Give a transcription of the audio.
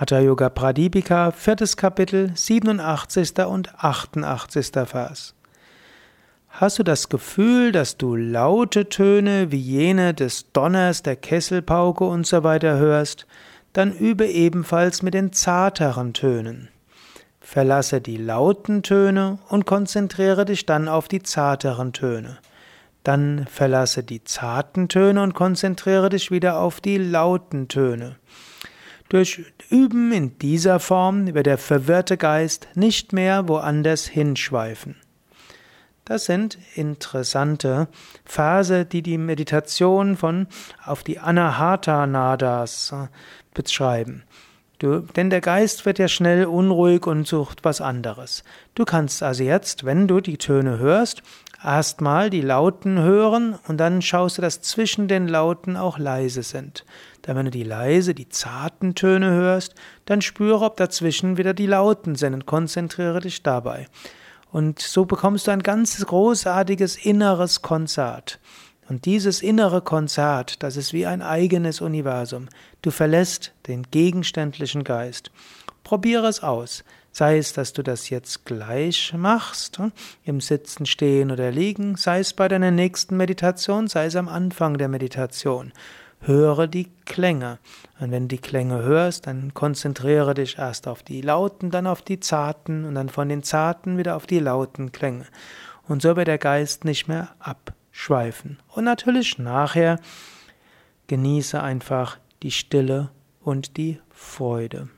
Hatha Yoga Pradipika, viertes Kapitel, 87. und 88. Vers. Hast du das Gefühl, dass du laute Töne wie jene des Donners, der Kesselpauke und so hörst, dann übe ebenfalls mit den zarteren Tönen. Verlasse die lauten Töne und konzentriere dich dann auf die zarteren Töne. Dann verlasse die zarten Töne und konzentriere dich wieder auf die lauten Töne. Durch Üben in dieser Form wird der verwirrte Geist nicht mehr woanders hinschweifen. Das sind interessante Verse, die die Meditation von auf die Anahata Nadas äh, beschreiben. Du, denn der Geist wird ja schnell unruhig und sucht was anderes. Du kannst also jetzt, wenn du die Töne hörst, erstmal die Lauten hören und dann schaust du, dass zwischen den Lauten auch leise sind. Dann, wenn du die leise, die zarten Töne hörst, dann spüre, ob dazwischen wieder die Lauten sind und konzentriere dich dabei. Und so bekommst du ein ganz großartiges inneres Konzert. Und dieses innere Konzert, das ist wie ein eigenes Universum. Du verlässt den gegenständlichen Geist. Probiere es aus. Sei es, dass du das jetzt gleich machst, hm, im Sitzen, Stehen oder Liegen, sei es bei deiner nächsten Meditation, sei es am Anfang der Meditation. Höre die Klänge. Und wenn du die Klänge hörst, dann konzentriere dich erst auf die lauten, dann auf die zarten und dann von den zarten wieder auf die lauten Klänge. Und so wird der Geist nicht mehr ab schweifen. Und natürlich nachher genieße einfach die Stille und die Freude.